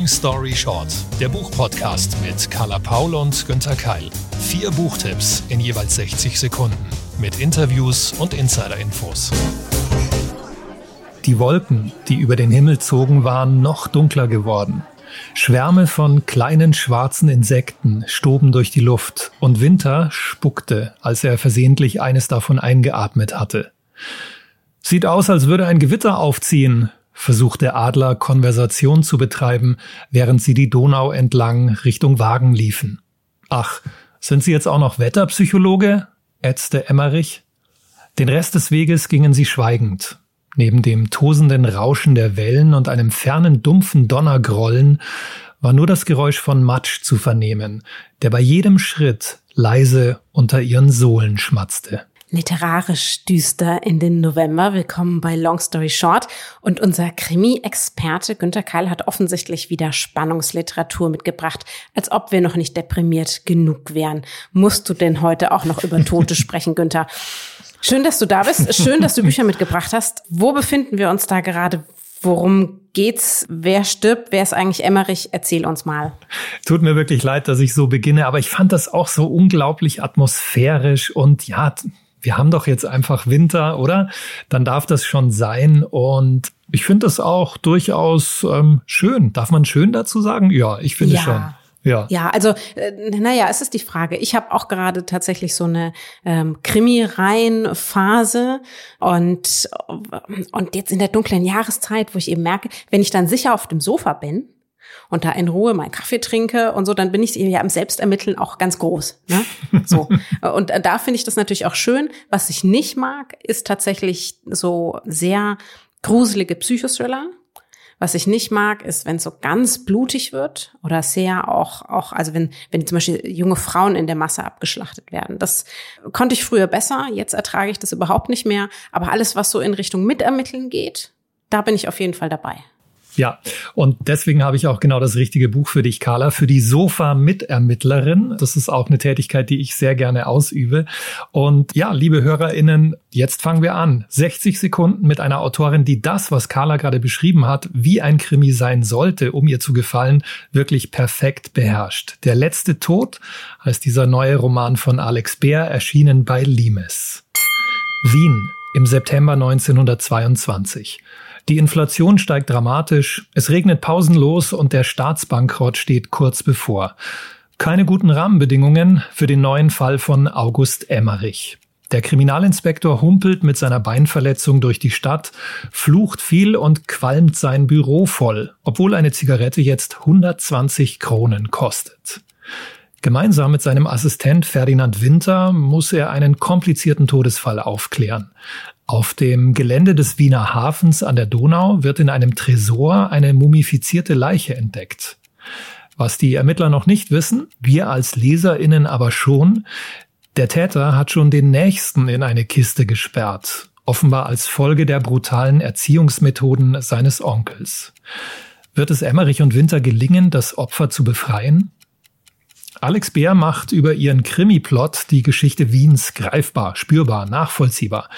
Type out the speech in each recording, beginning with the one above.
Long Story Short, der Buchpodcast mit Carla Paul und Günther Keil. Vier Buchtipps in jeweils 60 Sekunden mit Interviews und Insider-Infos. Die Wolken, die über den Himmel zogen, waren noch dunkler geworden. Schwärme von kleinen schwarzen Insekten stoben durch die Luft und Winter spuckte, als er versehentlich eines davon eingeatmet hatte. Sieht aus, als würde ein Gewitter aufziehen, versuchte Adler Konversation zu betreiben, während sie die Donau entlang Richtung Wagen liefen. Ach, sind Sie jetzt auch noch Wetterpsychologe? ätzte Emmerich. Den Rest des Weges gingen sie schweigend. Neben dem tosenden Rauschen der Wellen und einem fernen dumpfen Donnergrollen war nur das Geräusch von Matsch zu vernehmen, der bei jedem Schritt leise unter ihren Sohlen schmatzte literarisch düster in den November. Willkommen bei Long Story Short. Und unser Krimi-Experte Günter Keil hat offensichtlich wieder Spannungsliteratur mitgebracht, als ob wir noch nicht deprimiert genug wären. Musst du denn heute auch noch über Tote sprechen, Günther? Schön, dass du da bist. Schön, dass du Bücher mitgebracht hast. Wo befinden wir uns da gerade? Worum geht's? Wer stirbt? Wer ist eigentlich Emmerich? Erzähl uns mal. Tut mir wirklich leid, dass ich so beginne, aber ich fand das auch so unglaublich atmosphärisch und ja, wir haben doch jetzt einfach Winter, oder? Dann darf das schon sein. Und ich finde das auch durchaus ähm, schön. Darf man schön dazu sagen? Ja, ich finde ja. schon. Ja. ja, also äh, naja, es ist die Frage. Ich habe auch gerade tatsächlich so eine ähm, Krimi-Reihen-Phase und, und jetzt in der dunklen Jahreszeit, wo ich eben merke, wenn ich dann sicher auf dem Sofa bin, und da in Ruhe meinen Kaffee trinke und so, dann bin ich ja im Selbstermitteln auch ganz groß. Ne? So. und da finde ich das natürlich auch schön. Was ich nicht mag, ist tatsächlich so sehr gruselige Psychothriller. Was ich nicht mag, ist, wenn es so ganz blutig wird oder sehr auch, auch, also wenn, wenn zum Beispiel junge Frauen in der Masse abgeschlachtet werden. Das konnte ich früher besser, jetzt ertrage ich das überhaupt nicht mehr. Aber alles, was so in Richtung Mitermitteln geht, da bin ich auf jeden Fall dabei. Ja, und deswegen habe ich auch genau das richtige Buch für dich, Carla, für die Sofa-Mitermittlerin. Das ist auch eine Tätigkeit, die ich sehr gerne ausübe. Und ja, liebe HörerInnen, jetzt fangen wir an. 60 Sekunden mit einer Autorin, die das, was Carla gerade beschrieben hat, wie ein Krimi sein sollte, um ihr zu gefallen, wirklich perfekt beherrscht. Der letzte Tod heißt dieser neue Roman von Alex Bär, erschienen bei Limes. Wien im September 1922. Die Inflation steigt dramatisch, es regnet pausenlos und der Staatsbankrott steht kurz bevor. Keine guten Rahmenbedingungen für den neuen Fall von August Emmerich. Der Kriminalinspektor humpelt mit seiner Beinverletzung durch die Stadt, flucht viel und qualmt sein Büro voll, obwohl eine Zigarette jetzt 120 Kronen kostet. Gemeinsam mit seinem Assistent Ferdinand Winter muss er einen komplizierten Todesfall aufklären. Auf dem Gelände des Wiener Hafens an der Donau wird in einem Tresor eine mumifizierte Leiche entdeckt. Was die Ermittler noch nicht wissen, wir als Leserinnen aber schon, der Täter hat schon den Nächsten in eine Kiste gesperrt, offenbar als Folge der brutalen Erziehungsmethoden seines Onkels. Wird es Emmerich und Winter gelingen, das Opfer zu befreien? Alex Bär macht über ihren Krimi-Plot die Geschichte Wiens greifbar, spürbar, nachvollziehbar.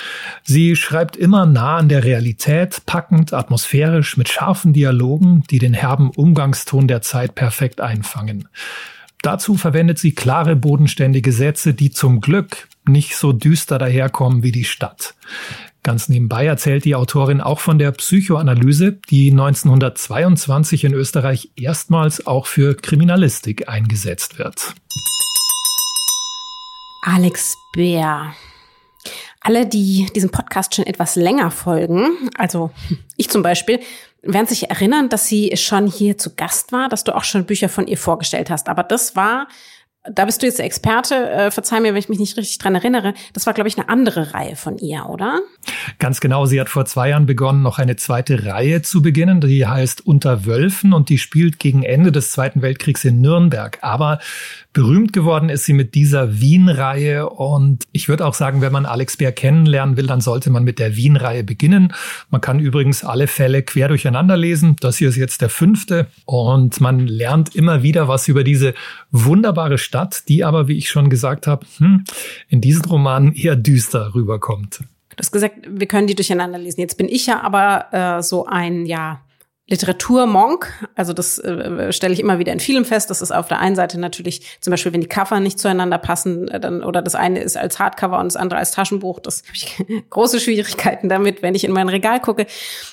Sie schreibt immer nah an der Realität, packend, atmosphärisch, mit scharfen Dialogen, die den herben Umgangston der Zeit perfekt einfangen. Dazu verwendet sie klare, bodenständige Sätze, die zum Glück nicht so düster daherkommen wie die Stadt. Ganz nebenbei erzählt die Autorin auch von der Psychoanalyse, die 1922 in Österreich erstmals auch für Kriminalistik eingesetzt wird. Alex Bär. Alle, die diesem Podcast schon etwas länger folgen, also ich zum Beispiel, werden sich erinnern, dass sie schon hier zu Gast war, dass du auch schon Bücher von ihr vorgestellt hast. Aber das war da bist du jetzt Experte, äh, verzeih mir, wenn ich mich nicht richtig dran erinnere. Das war, glaube ich, eine andere Reihe von ihr, oder? Ganz genau. Sie hat vor zwei Jahren begonnen, noch eine zweite Reihe zu beginnen. Die heißt Unter Wölfen und die spielt gegen Ende des Zweiten Weltkriegs in Nürnberg. Aber Berühmt geworden ist sie mit dieser Wien-Reihe und ich würde auch sagen, wenn man Alex Bär kennenlernen will, dann sollte man mit der Wien-Reihe beginnen. Man kann übrigens alle Fälle quer durcheinander lesen. Das hier ist jetzt der fünfte und man lernt immer wieder was über diese wunderbare Stadt, die aber, wie ich schon gesagt habe, hm, in diesen Romanen eher düster rüberkommt. Du hast gesagt, wir können die durcheinander lesen. Jetzt bin ich ja aber äh, so ein, ja, Literaturmonk, also das äh, stelle ich immer wieder in Filmen fest. Das ist auf der einen Seite natürlich zum Beispiel, wenn die Cover nicht zueinander passen, äh, dann oder das eine ist als Hardcover und das andere als Taschenbuch. Das habe ich große Schwierigkeiten damit, wenn ich in mein Regal gucke.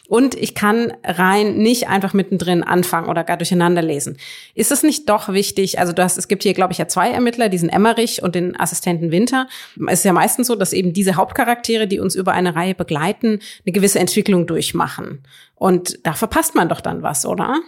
Und ich kann rein nicht einfach mittendrin anfangen oder gar durcheinander lesen. Ist es nicht doch wichtig? Also du hast, es gibt hier, glaube ich, ja zwei Ermittler, diesen Emmerich und den Assistenten Winter. Es ist ja meistens so, dass eben diese Hauptcharaktere, die uns über eine Reihe begleiten, eine gewisse Entwicklung durchmachen. Und da verpasst man doch dann was, oder?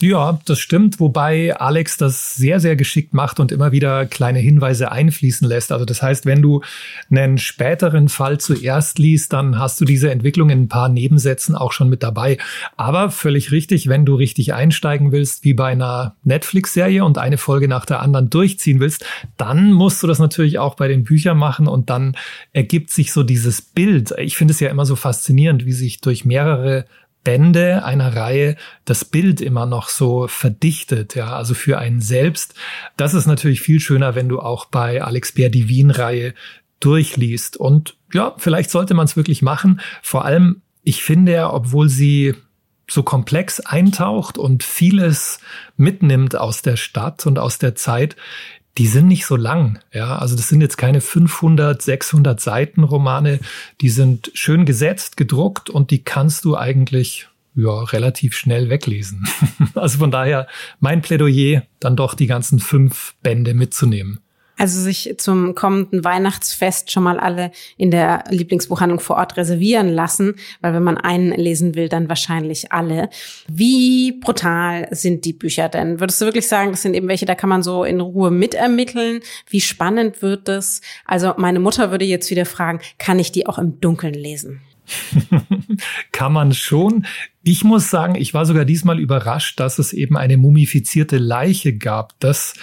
Ja, das stimmt, wobei Alex das sehr, sehr geschickt macht und immer wieder kleine Hinweise einfließen lässt. Also das heißt, wenn du einen späteren Fall zuerst liest, dann hast du diese Entwicklung in ein paar Nebensätzen auch schon mit dabei. Aber völlig richtig, wenn du richtig einsteigen willst, wie bei einer Netflix-Serie und eine Folge nach der anderen durchziehen willst, dann musst du das natürlich auch bei den Büchern machen und dann ergibt sich so dieses Bild. Ich finde es ja immer so faszinierend, wie sich durch mehrere Bände einer Reihe das Bild immer noch so verdichtet, ja, also für einen selbst. Das ist natürlich viel schöner, wenn du auch bei Alex Bär die Wien-Reihe durchliest. Und ja, vielleicht sollte man es wirklich machen. Vor allem, ich finde ja, obwohl sie so komplex eintaucht und vieles mitnimmt aus der Stadt und aus der Zeit, die sind nicht so lang. Ja, also das sind jetzt keine 500, 600 Seiten Romane. Die sind schön gesetzt, gedruckt und die kannst du eigentlich ja, relativ schnell weglesen. also von daher mein Plädoyer, dann doch die ganzen fünf Bände mitzunehmen. Also sich zum kommenden Weihnachtsfest schon mal alle in der Lieblingsbuchhandlung vor Ort reservieren lassen, weil wenn man einen lesen will, dann wahrscheinlich alle. Wie brutal sind die Bücher denn? Würdest du wirklich sagen, das sind eben welche, da kann man so in Ruhe mitermitteln? Wie spannend wird das? Also meine Mutter würde jetzt wieder fragen, kann ich die auch im Dunkeln lesen? Kann man schon. Ich muss sagen, ich war sogar diesmal überrascht, dass es eben eine mumifizierte Leiche gab. Das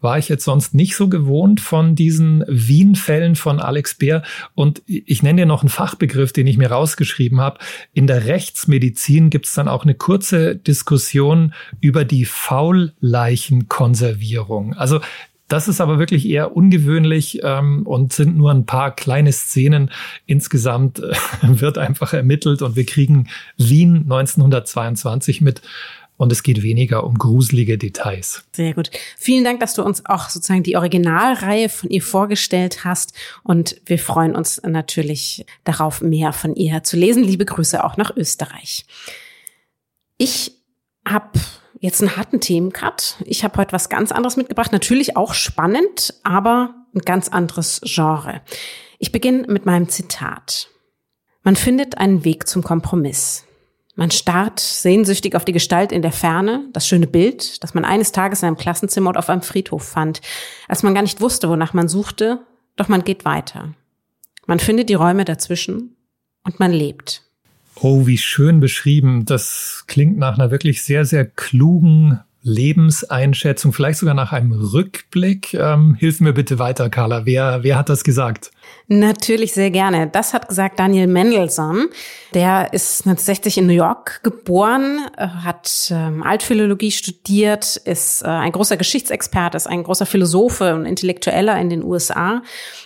war ich jetzt sonst nicht so gewohnt von diesen Wien-Fällen von Alex Bär. Und ich nenne dir noch einen Fachbegriff, den ich mir rausgeschrieben habe. In der Rechtsmedizin gibt es dann auch eine kurze Diskussion über die Faulleichenkonservierung. Also das ist aber wirklich eher ungewöhnlich ähm, und sind nur ein paar kleine Szenen. Insgesamt äh, wird einfach ermittelt und wir kriegen Wien 1922 mit. Und es geht weniger um gruselige Details. Sehr gut. Vielen Dank, dass du uns auch sozusagen die Originalreihe von ihr vorgestellt hast. Und wir freuen uns natürlich darauf, mehr von ihr zu lesen. Liebe Grüße auch nach Österreich. Ich habe jetzt einen harten Themencut. Ich habe heute was ganz anderes mitgebracht. Natürlich auch spannend, aber ein ganz anderes Genre. Ich beginne mit meinem Zitat. Man findet einen Weg zum Kompromiss. Man starrt sehnsüchtig auf die Gestalt in der Ferne, das schöne Bild, das man eines Tages in einem Klassenzimmer und auf einem Friedhof fand, als man gar nicht wusste, wonach man suchte, doch man geht weiter. Man findet die Räume dazwischen und man lebt. Oh, wie schön beschrieben. Das klingt nach einer wirklich sehr, sehr klugen Lebenseinschätzung, vielleicht sogar nach einem Rückblick. Ähm, hilf mir bitte weiter, Carla. Wer, wer hat das gesagt? Natürlich sehr gerne. Das hat gesagt Daniel Mendelssohn. Der ist 1960 in New York geboren, äh, hat ähm, Altphilologie studiert, ist äh, ein großer Geschichtsexperte, ist ein großer Philosophe und Intellektueller in den USA.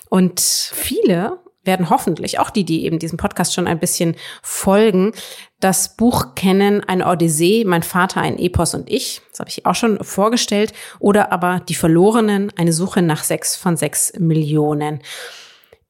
Und viele werden hoffentlich, auch die, die eben diesem Podcast schon ein bisschen folgen, das Buch kennen, eine Odyssee, mein Vater, ein Epos und ich, das habe ich auch schon vorgestellt, oder aber Die Verlorenen, eine Suche nach sechs von sechs Millionen.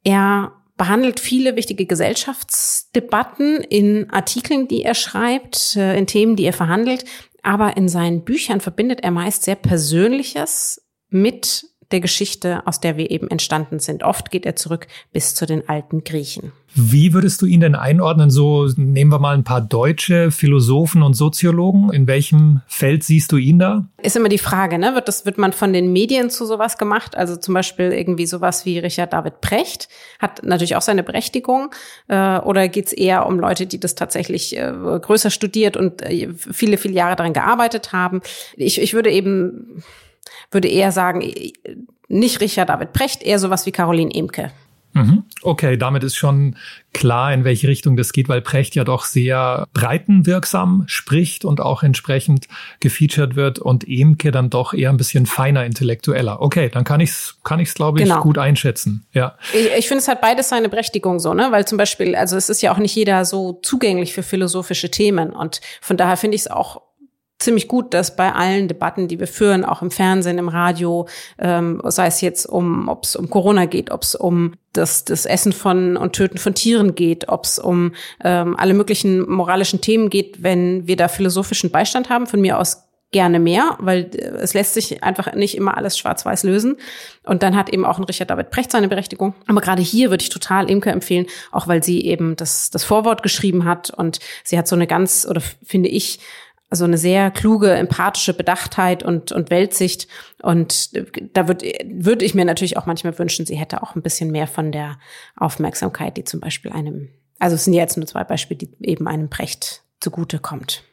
Er behandelt viele wichtige Gesellschaftsdebatten in Artikeln, die er schreibt, äh, in Themen, die er verhandelt, aber in seinen Büchern verbindet er meist sehr Persönliches mit der Geschichte, aus der wir eben entstanden sind. Oft geht er zurück bis zu den alten Griechen. Wie würdest du ihn denn einordnen? So nehmen wir mal ein paar deutsche Philosophen und Soziologen. In welchem Feld siehst du ihn da? Ist immer die Frage, ne? Wird das, wird man von den Medien zu sowas gemacht? Also zum Beispiel irgendwie sowas wie Richard David Precht hat natürlich auch seine Berechtigung. Äh, oder geht es eher um Leute, die das tatsächlich äh, größer studiert und äh, viele, viele Jahre daran gearbeitet haben? Ich, ich würde eben würde eher sagen, nicht Richard David Precht, eher sowas wie Caroline Emke. Mhm. Okay, damit ist schon klar, in welche Richtung das geht, weil Precht ja doch sehr breitenwirksam spricht und auch entsprechend gefeatured wird und Emke dann doch eher ein bisschen feiner intellektueller. Okay, dann kann ich's, kann ich's glaube ich genau. gut einschätzen. Ja. Ich, ich finde es hat beides seine Berechtigung so, ne, weil zum Beispiel, also es ist ja auch nicht jeder so zugänglich für philosophische Themen und von daher finde ich es auch ziemlich gut, dass bei allen Debatten, die wir führen, auch im Fernsehen, im Radio, ähm, sei es jetzt um, ob es um Corona geht, ob es um das, das Essen von und Töten von Tieren geht, ob es um ähm, alle möglichen moralischen Themen geht, wenn wir da philosophischen Beistand haben, von mir aus gerne mehr, weil äh, es lässt sich einfach nicht immer alles schwarz-weiß lösen. Und dann hat eben auch ein Richard David Precht seine Berechtigung. Aber gerade hier würde ich total Imke empfehlen, auch weil sie eben das, das Vorwort geschrieben hat und sie hat so eine ganz, oder finde ich, also eine sehr kluge, empathische Bedachtheit und, und Weltsicht. Und da würde würd ich mir natürlich auch manchmal wünschen, sie hätte auch ein bisschen mehr von der Aufmerksamkeit, die zum Beispiel einem, also es sind jetzt nur zwei Beispiele, die eben einem Precht zugute kommt.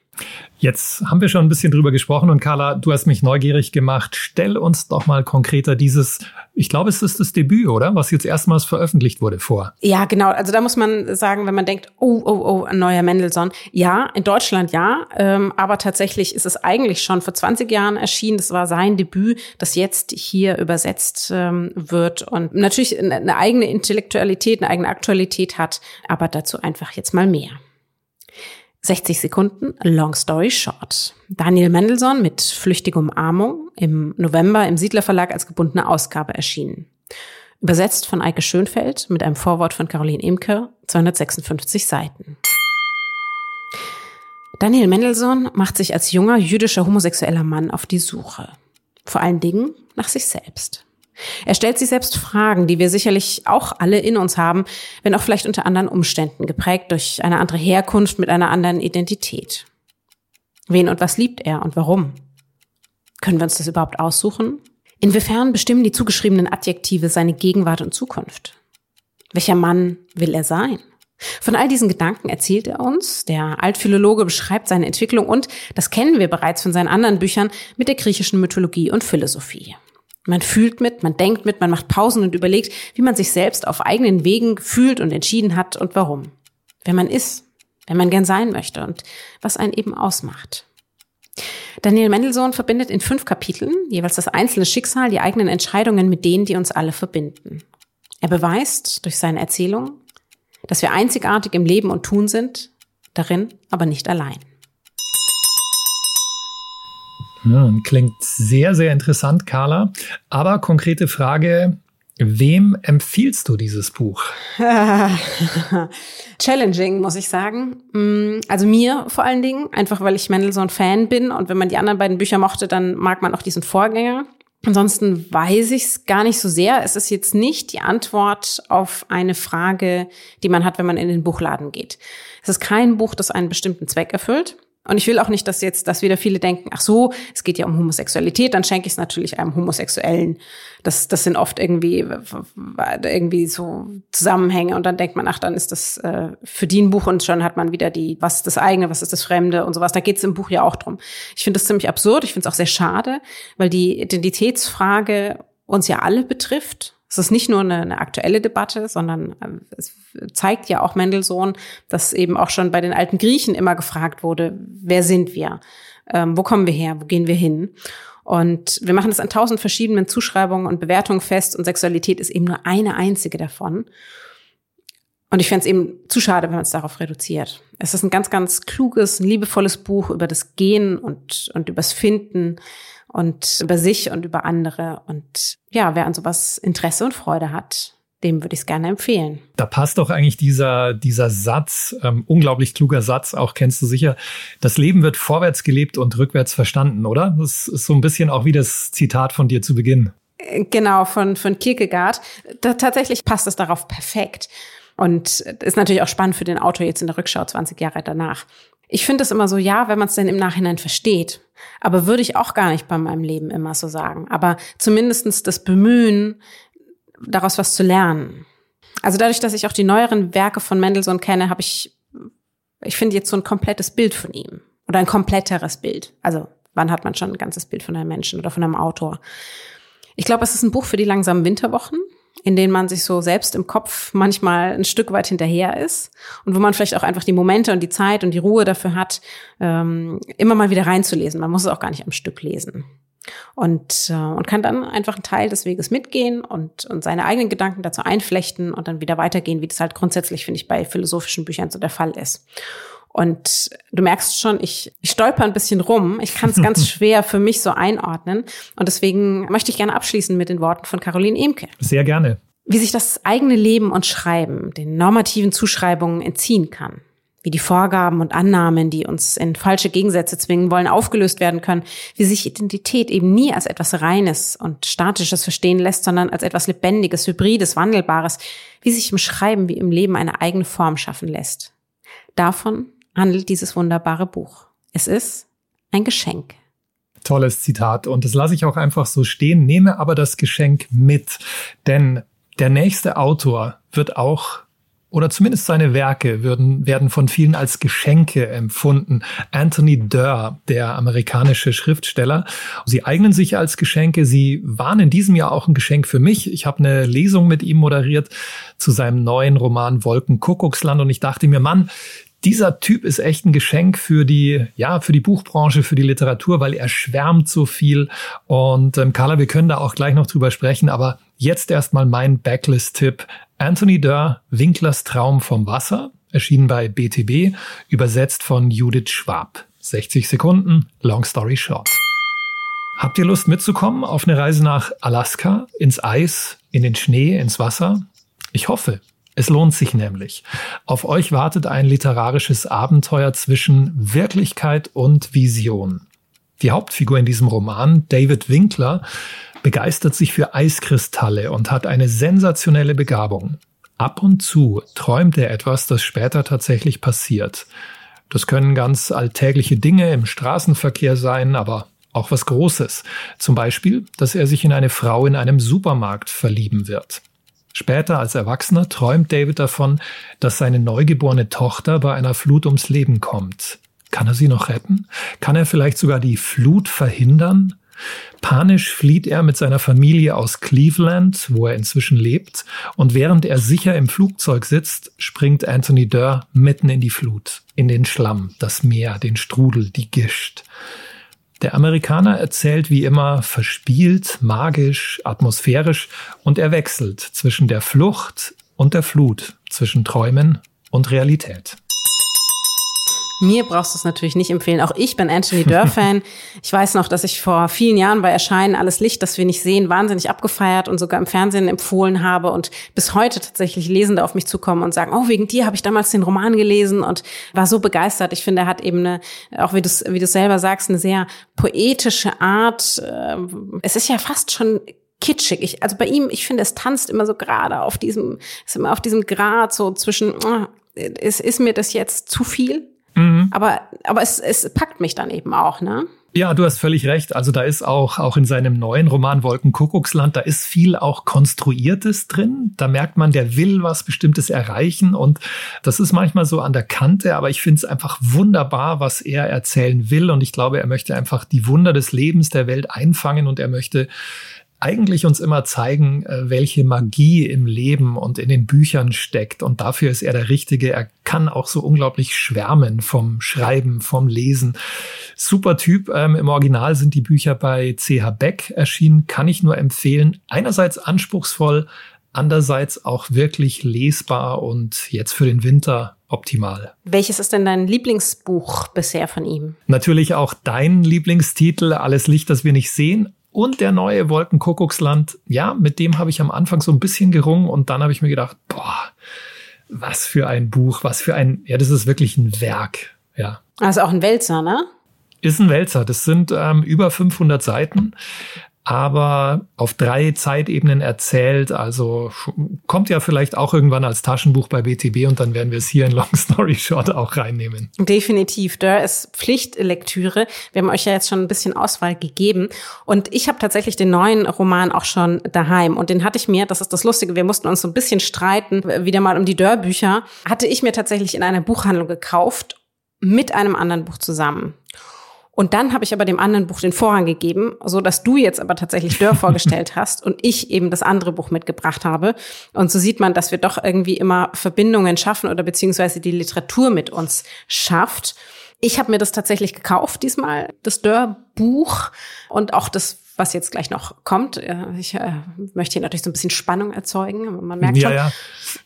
Jetzt haben wir schon ein bisschen drüber gesprochen und Carla, du hast mich neugierig gemacht. Stell uns doch mal konkreter dieses, ich glaube, es ist das Debüt, oder? Was jetzt erstmals veröffentlicht wurde vor. Ja, genau. Also da muss man sagen, wenn man denkt, oh, oh, oh, ein neuer Mendelssohn. Ja, in Deutschland ja. Ähm, aber tatsächlich ist es eigentlich schon vor 20 Jahren erschienen. Das war sein Debüt, das jetzt hier übersetzt ähm, wird und natürlich eine eigene Intellektualität, eine eigene Aktualität hat. Aber dazu einfach jetzt mal mehr. 60 Sekunden, Long Story Short. Daniel Mendelssohn mit Flüchtige Umarmung im November im Siedler Verlag als gebundene Ausgabe erschienen. Übersetzt von Eike Schönfeld mit einem Vorwort von Caroline Imke, 256 Seiten. Daniel Mendelssohn macht sich als junger jüdischer homosexueller Mann auf die Suche. Vor allen Dingen nach sich selbst. Er stellt sich selbst Fragen, die wir sicherlich auch alle in uns haben, wenn auch vielleicht unter anderen Umständen, geprägt durch eine andere Herkunft mit einer anderen Identität. Wen und was liebt er und warum? Können wir uns das überhaupt aussuchen? Inwiefern bestimmen die zugeschriebenen Adjektive seine Gegenwart und Zukunft? Welcher Mann will er sein? Von all diesen Gedanken erzählt er uns. Der Altphilologe beschreibt seine Entwicklung und, das kennen wir bereits von seinen anderen Büchern, mit der griechischen Mythologie und Philosophie. Man fühlt mit, man denkt mit, man macht Pausen und überlegt, wie man sich selbst auf eigenen Wegen fühlt und entschieden hat und warum. Wer man ist, wer man gern sein möchte und was einen eben ausmacht. Daniel Mendelssohn verbindet in fünf Kapiteln jeweils das einzelne Schicksal, die eigenen Entscheidungen mit denen, die uns alle verbinden. Er beweist durch seine Erzählung, dass wir einzigartig im Leben und Tun sind, darin aber nicht allein. Hm, klingt sehr, sehr interessant, Carla. Aber konkrete Frage, Wem empfiehlst du dieses Buch? Challenging, muss ich sagen. Hm, also mir vor allen Dingen, einfach weil ich Mendelssohn-Fan bin und wenn man die anderen beiden Bücher mochte, dann mag man auch diesen Vorgänger. Ansonsten weiß ich es gar nicht so sehr. Es ist jetzt nicht die Antwort auf eine Frage, die man hat, wenn man in den Buchladen geht. Es ist kein Buch, das einen bestimmten Zweck erfüllt. Und ich will auch nicht, dass jetzt, dass wieder viele denken, ach so, es geht ja um Homosexualität, dann schenke ich es natürlich einem Homosexuellen. Das, das sind oft irgendwie, irgendwie so Zusammenhänge und dann denkt man, ach, dann ist das äh, für die ein Buch und schon hat man wieder die, was ist das eigene, was ist das Fremde und sowas. Da geht es im Buch ja auch drum. Ich finde das ziemlich absurd, ich finde es auch sehr schade, weil die Identitätsfrage uns ja alle betrifft es ist nicht nur eine, eine aktuelle Debatte, sondern äh, es zeigt ja auch Mendelssohn, dass eben auch schon bei den alten Griechen immer gefragt wurde, wer sind wir? Ähm, wo kommen wir her? Wo gehen wir hin? Und wir machen das an tausend verschiedenen Zuschreibungen und Bewertungen fest und Sexualität ist eben nur eine einzige davon. Und ich fände es eben zu schade, wenn man es darauf reduziert. Es ist ein ganz, ganz kluges, liebevolles Buch über das Gehen und, und übers Finden und über sich und über andere. Und ja, wer an sowas Interesse und Freude hat, dem würde ich es gerne empfehlen. Da passt doch eigentlich dieser, dieser Satz, ähm, unglaublich kluger Satz, auch kennst du sicher. Das Leben wird vorwärts gelebt und rückwärts verstanden, oder? Das ist so ein bisschen auch wie das Zitat von dir zu Beginn. Äh, genau, von, von Kierkegaard. Da, tatsächlich passt es darauf perfekt. Und ist natürlich auch spannend für den Autor jetzt in der Rückschau 20 Jahre danach. Ich finde es immer so, ja, wenn man es denn im Nachhinein versteht. Aber würde ich auch gar nicht bei meinem Leben immer so sagen. Aber zumindestens das Bemühen, daraus was zu lernen. Also dadurch, dass ich auch die neueren Werke von Mendelssohn kenne, habe ich, ich finde jetzt so ein komplettes Bild von ihm. Oder ein kompletteres Bild. Also wann hat man schon ein ganzes Bild von einem Menschen oder von einem Autor? Ich glaube, es ist ein Buch für die langsamen Winterwochen. In denen man sich so selbst im Kopf manchmal ein Stück weit hinterher ist und wo man vielleicht auch einfach die Momente und die Zeit und die Ruhe dafür hat, ähm, immer mal wieder reinzulesen. Man muss es auch gar nicht am Stück lesen. Und, äh, und kann dann einfach einen Teil des Weges mitgehen und, und seine eigenen Gedanken dazu einflechten und dann wieder weitergehen, wie das halt grundsätzlich, finde ich, bei philosophischen Büchern so der Fall ist. Und du merkst schon, ich, ich stolper ein bisschen rum. Ich kann es ganz schwer für mich so einordnen. Und deswegen möchte ich gerne abschließen mit den Worten von Caroline Emke. Sehr gerne. Wie sich das eigene Leben und Schreiben den normativen Zuschreibungen entziehen kann. Wie die Vorgaben und Annahmen, die uns in falsche Gegensätze zwingen wollen, aufgelöst werden können. Wie sich Identität eben nie als etwas Reines und Statisches verstehen lässt, sondern als etwas Lebendiges, Hybrides, Wandelbares. Wie sich im Schreiben wie im Leben eine eigene Form schaffen lässt. Davon handelt dieses wunderbare Buch. Es ist ein Geschenk. Tolles Zitat und das lasse ich auch einfach so stehen, nehme aber das Geschenk mit, denn der nächste Autor wird auch oder zumindest seine Werke würden, werden von vielen als Geschenke empfunden. Anthony Durr, der amerikanische Schriftsteller. Sie eignen sich als Geschenke. Sie waren in diesem Jahr auch ein Geschenk für mich. Ich habe eine Lesung mit ihm moderiert zu seinem neuen Roman Wolkenkuckucksland und ich dachte mir, Mann, dieser Typ ist echt ein Geschenk für die, ja, für die Buchbranche, für die Literatur, weil er schwärmt so viel. Und ähm, Carla, wir können da auch gleich noch drüber sprechen, aber jetzt erstmal mein Backlist-Tipp. Anthony Dörr, Winklers Traum vom Wasser, erschienen bei BTB, übersetzt von Judith Schwab. 60 Sekunden, long story short. Habt ihr Lust mitzukommen auf eine Reise nach Alaska, ins Eis, in den Schnee, ins Wasser? Ich hoffe. Es lohnt sich nämlich. Auf euch wartet ein literarisches Abenteuer zwischen Wirklichkeit und Vision. Die Hauptfigur in diesem Roman, David Winkler, begeistert sich für Eiskristalle und hat eine sensationelle Begabung. Ab und zu träumt er etwas, das später tatsächlich passiert. Das können ganz alltägliche Dinge im Straßenverkehr sein, aber auch was Großes. Zum Beispiel, dass er sich in eine Frau in einem Supermarkt verlieben wird. Später als Erwachsener träumt David davon, dass seine neugeborene Tochter bei einer Flut ums Leben kommt. Kann er sie noch retten? Kann er vielleicht sogar die Flut verhindern? Panisch flieht er mit seiner Familie aus Cleveland, wo er inzwischen lebt, und während er sicher im Flugzeug sitzt, springt Anthony Durr mitten in die Flut, in den Schlamm, das Meer, den Strudel, die Gischt. Der Amerikaner erzählt wie immer verspielt, magisch, atmosphärisch und er wechselt zwischen der Flucht und der Flut, zwischen Träumen und Realität. Mir brauchst du es natürlich nicht empfehlen. Auch ich bin Anthony Durr-Fan. ich weiß noch, dass ich vor vielen Jahren bei Erscheinen alles Licht, das wir nicht sehen, wahnsinnig abgefeiert und sogar im Fernsehen empfohlen habe und bis heute tatsächlich Lesende auf mich zukommen und sagen, oh, wegen dir habe ich damals den Roman gelesen und war so begeistert. Ich finde, er hat eben eine, auch wie du wie du selber sagst, eine sehr poetische Art. Ähm, es ist ja fast schon kitschig. Ich, also bei ihm, ich finde, es tanzt immer so gerade auf diesem, ist immer auf diesem Grad so zwischen, oh, ist, ist mir das jetzt zu viel? Mhm. Aber, aber es, es packt mich dann eben auch, ne? Ja, du hast völlig recht. Also da ist auch, auch in seinem neuen Roman Wolkenkuckucksland, da ist viel auch Konstruiertes drin. Da merkt man, der will was Bestimmtes erreichen und das ist manchmal so an der Kante, aber ich finde es einfach wunderbar, was er erzählen will und ich glaube, er möchte einfach die Wunder des Lebens der Welt einfangen und er möchte eigentlich uns immer zeigen, äh, welche Magie im Leben und in den Büchern steckt. Und dafür ist er der Richtige. Er kann auch so unglaublich schwärmen vom Schreiben, vom Lesen. Super Typ. Ähm, Im Original sind die Bücher bei CH Beck erschienen. Kann ich nur empfehlen. Einerseits anspruchsvoll, andererseits auch wirklich lesbar und jetzt für den Winter optimal. Welches ist denn dein Lieblingsbuch bisher von ihm? Natürlich auch dein Lieblingstitel, Alles Licht, das wir nicht sehen. Und der neue Wolkenkuckucksland, ja, mit dem habe ich am Anfang so ein bisschen gerungen und dann habe ich mir gedacht, boah, was für ein Buch, was für ein, ja, das ist wirklich ein Werk, ja. Also auch ein Wälzer, ne? Ist ein Wälzer. Das sind ähm, über 500 Seiten aber auf drei Zeitebenen erzählt. Also kommt ja vielleicht auch irgendwann als Taschenbuch bei BTB und dann werden wir es hier in Long Story Short auch reinnehmen. Definitiv. Da ist Pflichtlektüre. Wir haben euch ja jetzt schon ein bisschen Auswahl gegeben. Und ich habe tatsächlich den neuen Roman auch schon daheim. Und den hatte ich mir, das ist das Lustige, wir mussten uns so ein bisschen streiten, wieder mal um die Dörrbücher, hatte ich mir tatsächlich in einer Buchhandlung gekauft mit einem anderen Buch zusammen. Und dann habe ich aber dem anderen Buch den Vorrang gegeben, so dass du jetzt aber tatsächlich Dörr vorgestellt hast und ich eben das andere Buch mitgebracht habe. Und so sieht man, dass wir doch irgendwie immer Verbindungen schaffen oder beziehungsweise die Literatur mit uns schafft. Ich habe mir das tatsächlich gekauft diesmal, das Dörr-Buch und auch das was jetzt gleich noch kommt. Ich äh, möchte hier natürlich so ein bisschen Spannung erzeugen. Man merkt ja, schon. Ja,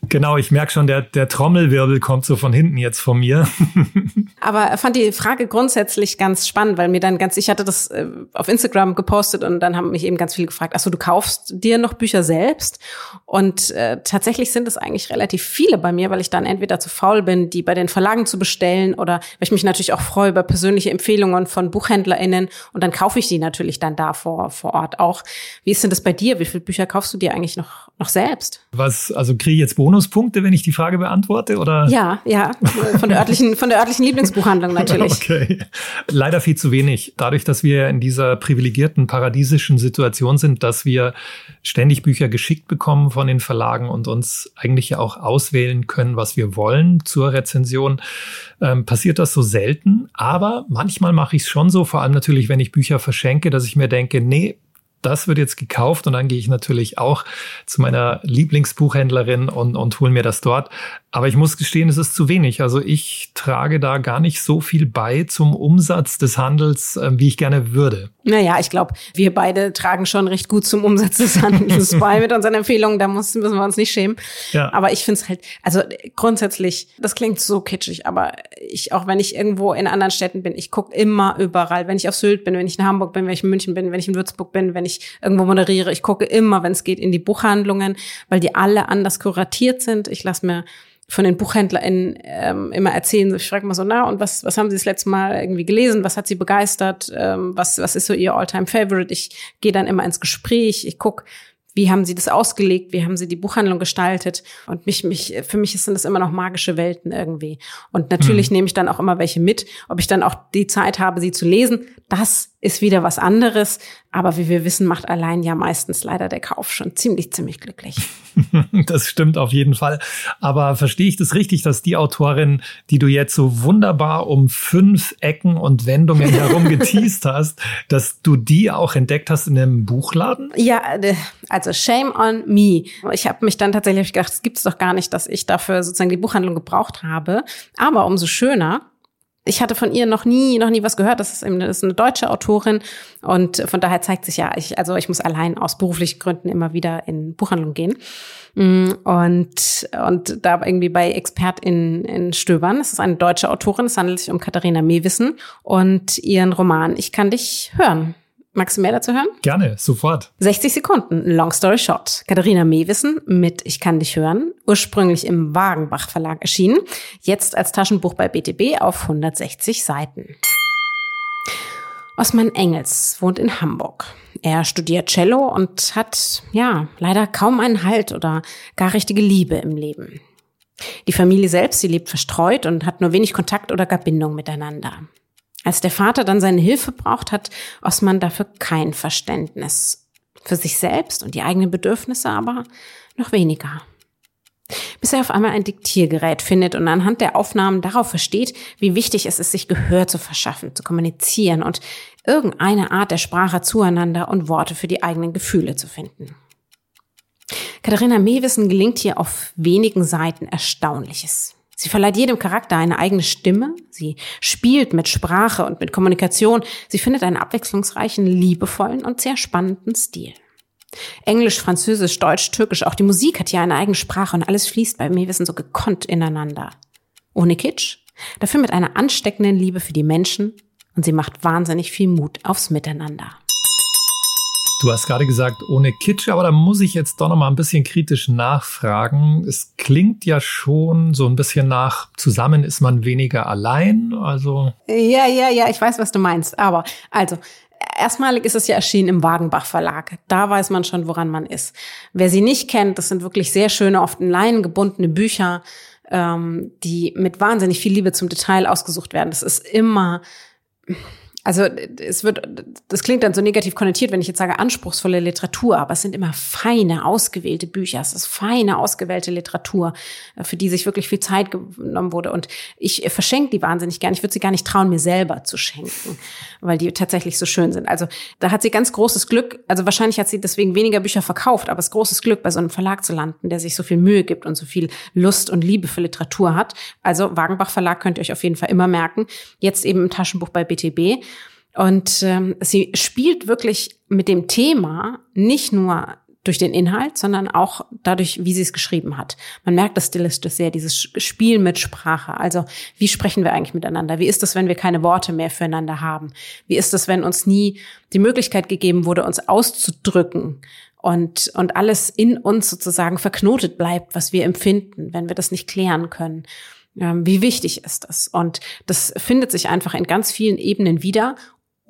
genau. Ich merke schon, der, der Trommelwirbel kommt so von hinten jetzt von mir. Aber fand die Frage grundsätzlich ganz spannend, weil mir dann ganz, ich hatte das äh, auf Instagram gepostet und dann haben mich eben ganz viele gefragt, ach so, du kaufst dir noch Bücher selbst? Und äh, tatsächlich sind es eigentlich relativ viele bei mir, weil ich dann entweder zu faul bin, die bei den Verlagen zu bestellen oder weil ich mich natürlich auch freue über persönliche Empfehlungen von BuchhändlerInnen und dann kaufe ich die natürlich dann davor vor, Ort auch. Wie ist denn das bei dir? Wie viele Bücher kaufst du dir eigentlich noch, noch selbst? Was, also kriege ich jetzt Bonuspunkte, wenn ich die Frage beantworte, oder? Ja, ja, von der örtlichen, von der örtlichen Lieblingsbuchhandlung natürlich. Okay. Leider viel zu wenig. Dadurch, dass wir in dieser privilegierten, paradiesischen Situation sind, dass wir ständig Bücher geschickt bekommen von den Verlagen und uns eigentlich ja auch auswählen können, was wir wollen zur Rezension, ähm, passiert das so selten. Aber manchmal mache ich es schon so, vor allem natürlich, wenn ich Bücher verschenke, dass ich mir denke, nee, das wird jetzt gekauft und dann gehe ich natürlich auch zu meiner Lieblingsbuchhändlerin und, und hole mir das dort. Aber ich muss gestehen, es ist zu wenig. Also ich trage da gar nicht so viel bei zum Umsatz des Handels, äh, wie ich gerne würde. Naja, ich glaube, wir beide tragen schon recht gut zum Umsatz des Handels bei mit unseren Empfehlungen. Da müssen, müssen wir uns nicht schämen. Ja. Aber ich finde es halt, also grundsätzlich, das klingt so kitschig, aber ich, auch wenn ich irgendwo in anderen Städten bin, ich gucke immer überall. Wenn ich auf Sylt bin, wenn ich in Hamburg bin, wenn ich in München bin, wenn ich in Würzburg bin, wenn ich irgendwo moderiere, ich gucke immer, wenn es geht, in die Buchhandlungen, weil die alle anders kuratiert sind. Ich lasse mir von den BuchhändlerInnen ähm, immer erzählen. Ich frage mal so, na, und was, was haben Sie das letzte Mal irgendwie gelesen? Was hat Sie begeistert? Ähm, was, was ist so Ihr Alltime favorite Ich gehe dann immer ins Gespräch, ich guck, wie haben Sie das ausgelegt? Wie haben Sie die Buchhandlung gestaltet? Und mich, mich, für mich sind das immer noch magische Welten irgendwie. Und natürlich mhm. nehme ich dann auch immer welche mit. Ob ich dann auch die Zeit habe, sie zu lesen, das ist wieder was anderes. Aber wie wir wissen, macht allein ja meistens leider der Kauf schon ziemlich, ziemlich glücklich. Das stimmt auf jeden Fall. Aber verstehe ich das richtig, dass die Autorin, die du jetzt so wunderbar um fünf Ecken und Wendungen herum geteased hast, dass du die auch entdeckt hast in einem Buchladen? Ja, also shame on me. Ich habe mich dann tatsächlich gedacht, es gibt's doch gar nicht, dass ich dafür sozusagen die Buchhandlung gebraucht habe. Aber umso schöner, ich hatte von ihr noch nie, noch nie was gehört. Das ist, das ist eine deutsche Autorin und von daher zeigt sich ja, ich, also ich muss allein aus beruflichen Gründen immer wieder in Buchhandlung gehen mm, und und da irgendwie bei Expert in, Stöbern. Das ist eine deutsche Autorin. Es handelt sich um Katharina Mewissen und ihren Roman Ich kann dich hören. Magst du mehr dazu hören? Gerne, sofort. 60 Sekunden, Long Story Short. Katharina Mewissen mit Ich kann dich hören, ursprünglich im Wagenbach Verlag erschienen, jetzt als Taschenbuch bei BTB auf 160 Seiten. Osman Engels wohnt in Hamburg. Er studiert Cello und hat, ja, leider kaum einen Halt oder gar richtige Liebe im Leben. Die Familie selbst, sie lebt verstreut und hat nur wenig Kontakt oder gar Bindung miteinander. Als der Vater dann seine Hilfe braucht, hat Osman dafür kein Verständnis. Für sich selbst und die eigenen Bedürfnisse aber noch weniger. Bis er auf einmal ein Diktiergerät findet und anhand der Aufnahmen darauf versteht, wie wichtig es ist, sich Gehör zu verschaffen, zu kommunizieren und irgendeine Art der Sprache zueinander und Worte für die eigenen Gefühle zu finden. Katharina Mewissen gelingt hier auf wenigen Seiten Erstaunliches. Sie verleiht jedem Charakter eine eigene Stimme. Sie spielt mit Sprache und mit Kommunikation. Sie findet einen abwechslungsreichen, liebevollen und sehr spannenden Stil. Englisch, Französisch, Deutsch, Türkisch, auch die Musik hat hier eine eigene Sprache und alles fließt bei mir wissen so gekonnt ineinander. Ohne Kitsch, dafür mit einer ansteckenden Liebe für die Menschen und sie macht wahnsinnig viel Mut aufs Miteinander. Du hast gerade gesagt, ohne Kitsch, aber da muss ich jetzt doch noch mal ein bisschen kritisch nachfragen. Es klingt ja schon so ein bisschen nach, zusammen ist man weniger allein, also. Ja, ja, ja, ich weiß, was du meinst. Aber, also, erstmalig ist es ja erschienen im Wagenbach Verlag. Da weiß man schon, woran man ist. Wer sie nicht kennt, das sind wirklich sehr schöne, oft in Leinen gebundene Bücher, ähm, die mit wahnsinnig viel Liebe zum Detail ausgesucht werden. Das ist immer, also es wird, das klingt dann so negativ konnotiert, wenn ich jetzt sage anspruchsvolle Literatur, aber es sind immer feine, ausgewählte Bücher. Es ist feine, ausgewählte Literatur, äh, für die sich wirklich viel Zeit genommen wurde. Und ich verschenke die wahnsinnig gern. Ich würde sie gar nicht trauen, mir selber zu schenken, weil die tatsächlich so schön sind. Also da hat sie ganz großes Glück. Also wahrscheinlich hat sie deswegen weniger Bücher verkauft, aber es ist großes Glück, bei so einem Verlag zu landen, der sich so viel Mühe gibt und so viel Lust und Liebe für Literatur hat. Also Wagenbach Verlag könnt ihr euch auf jeden Fall immer merken. Jetzt eben im Taschenbuch bei BTB. Und ähm, sie spielt wirklich mit dem Thema nicht nur durch den Inhalt, sondern auch dadurch, wie sie es geschrieben hat. Man merkt das stilistisch sehr, dieses Spiel mit Sprache. Also, wie sprechen wir eigentlich miteinander? Wie ist es, wenn wir keine Worte mehr füreinander haben? Wie ist es, wenn uns nie die Möglichkeit gegeben wurde, uns auszudrücken? Und, und alles in uns sozusagen verknotet bleibt, was wir empfinden, wenn wir das nicht klären können. Ähm, wie wichtig ist das? Und das findet sich einfach in ganz vielen Ebenen wieder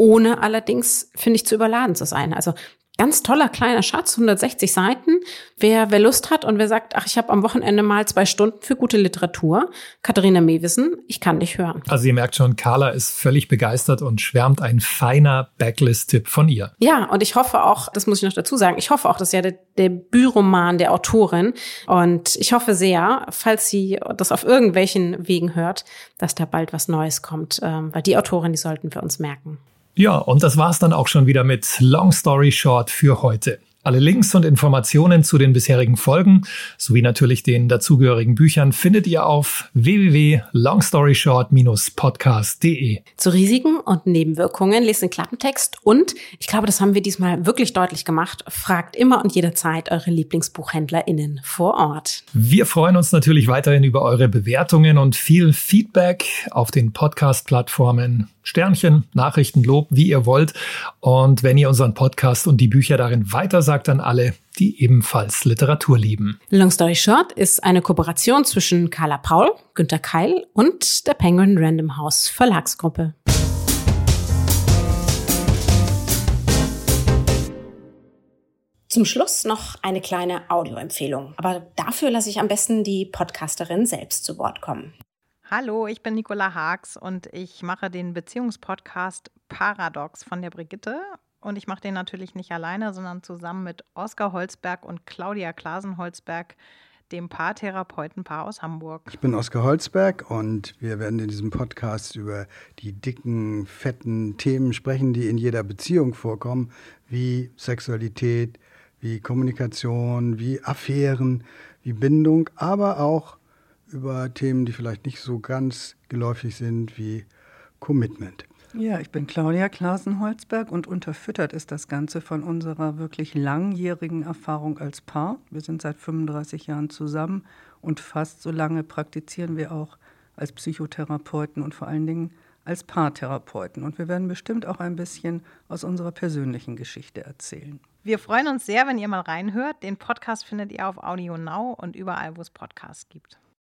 ohne allerdings, finde ich, zu überladen zu sein. Also ganz toller kleiner Schatz, 160 Seiten. Wer, wer Lust hat und wer sagt, ach, ich habe am Wochenende mal zwei Stunden für gute Literatur, Katharina Mewissen, ich kann dich hören. Also ihr merkt schon, Carla ist völlig begeistert und schwärmt ein feiner Backlist-Tipp von ihr. Ja, und ich hoffe auch, das muss ich noch dazu sagen, ich hoffe auch, dass ja der, Büroman der Autorin und ich hoffe sehr, falls sie das auf irgendwelchen Wegen hört, dass da bald was Neues kommt, ähm, weil die Autorin, die sollten wir uns merken. Ja, und das war's dann auch schon wieder mit Long Story Short für heute. Alle Links und Informationen zu den bisherigen Folgen sowie natürlich den dazugehörigen Büchern findet ihr auf www.longstoryshort-podcast.de. Zu Risiken und Nebenwirkungen lest den Klappentext und ich glaube, das haben wir diesmal wirklich deutlich gemacht. Fragt immer und jederzeit eure LieblingsbuchhändlerInnen vor Ort. Wir freuen uns natürlich weiterhin über eure Bewertungen und viel Feedback auf den Podcast-Plattformen Sternchen, Nachrichten, Lob, wie ihr wollt. Und wenn ihr unseren Podcast und die Bücher darin weitersagt an alle, die ebenfalls Literatur lieben. Long Story Short ist eine Kooperation zwischen Carla Paul, Günter Keil und der Penguin Random House Verlagsgruppe. Zum Schluss noch eine kleine Audioempfehlung. Aber dafür lasse ich am besten die Podcasterin selbst zu Wort kommen. Hallo, ich bin Nicola Haags und ich mache den Beziehungspodcast Paradox von der Brigitte. Und ich mache den natürlich nicht alleine, sondern zusammen mit Oskar Holzberg und Claudia Klasen-Holzberg, dem Paartherapeutenpaar aus Hamburg. Ich bin Oskar Holzberg und wir werden in diesem Podcast über die dicken, fetten Themen sprechen, die in jeder Beziehung vorkommen, wie Sexualität, wie Kommunikation, wie Affären, wie Bindung, aber auch über Themen, die vielleicht nicht so ganz geläufig sind wie Commitment. Ja, ich bin Claudia Klasen-Holzberg und unterfüttert ist das Ganze von unserer wirklich langjährigen Erfahrung als Paar. Wir sind seit 35 Jahren zusammen und fast so lange praktizieren wir auch als Psychotherapeuten und vor allen Dingen als Paartherapeuten. Und wir werden bestimmt auch ein bisschen aus unserer persönlichen Geschichte erzählen. Wir freuen uns sehr, wenn ihr mal reinhört. Den Podcast findet ihr auf Audio Now und überall, wo es Podcasts gibt.